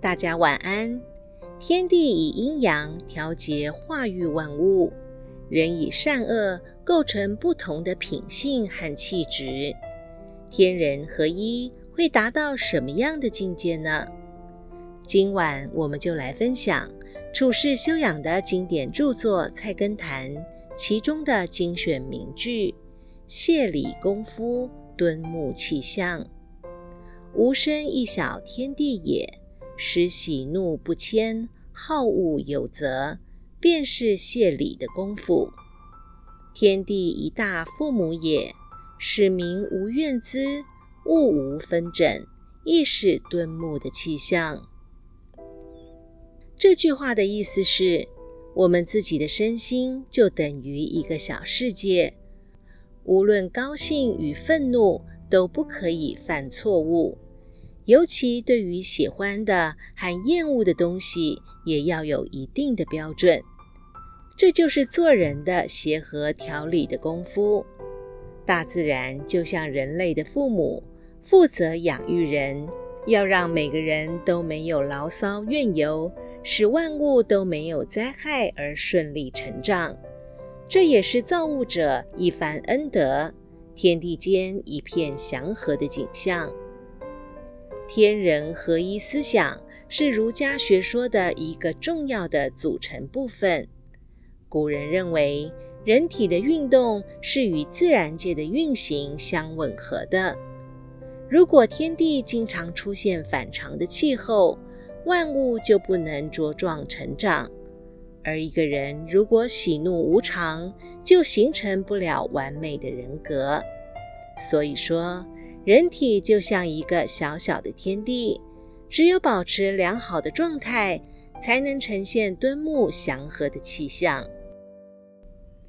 大家晚安。天地以阴阳调节化育万物，人以善恶构成不同的品性和气质。天人合一会达到什么样的境界呢？今晚我们就来分享处世修养的经典著作《菜根谭》其中的精选名句：谢礼功夫，敦睦气象。无声一小天地也。使喜怒不迁，好恶有则，便是谢礼的功夫。天地一大父母也，使民无怨滋，物无纷争，亦是敦睦的气象。这句话的意思是，我们自己的身心就等于一个小世界，无论高兴与愤怒，都不可以犯错误。尤其对于喜欢的和厌恶的东西，也要有一定的标准。这就是做人的协和调理的功夫。大自然就像人类的父母，负责养育人，要让每个人都没有牢骚怨尤，使万物都没有灾害而顺利成长。这也是造物者一番恩德，天地间一片祥和的景象。天人合一思想是儒家学说的一个重要的组成部分。古人认为，人体的运动是与自然界的运行相吻合的。如果天地经常出现反常的气候，万物就不能茁壮成长；而一个人如果喜怒无常，就形成不了完美的人格。所以说。人体就像一个小小的天地，只有保持良好的状态，才能呈现敦睦祥和的气象。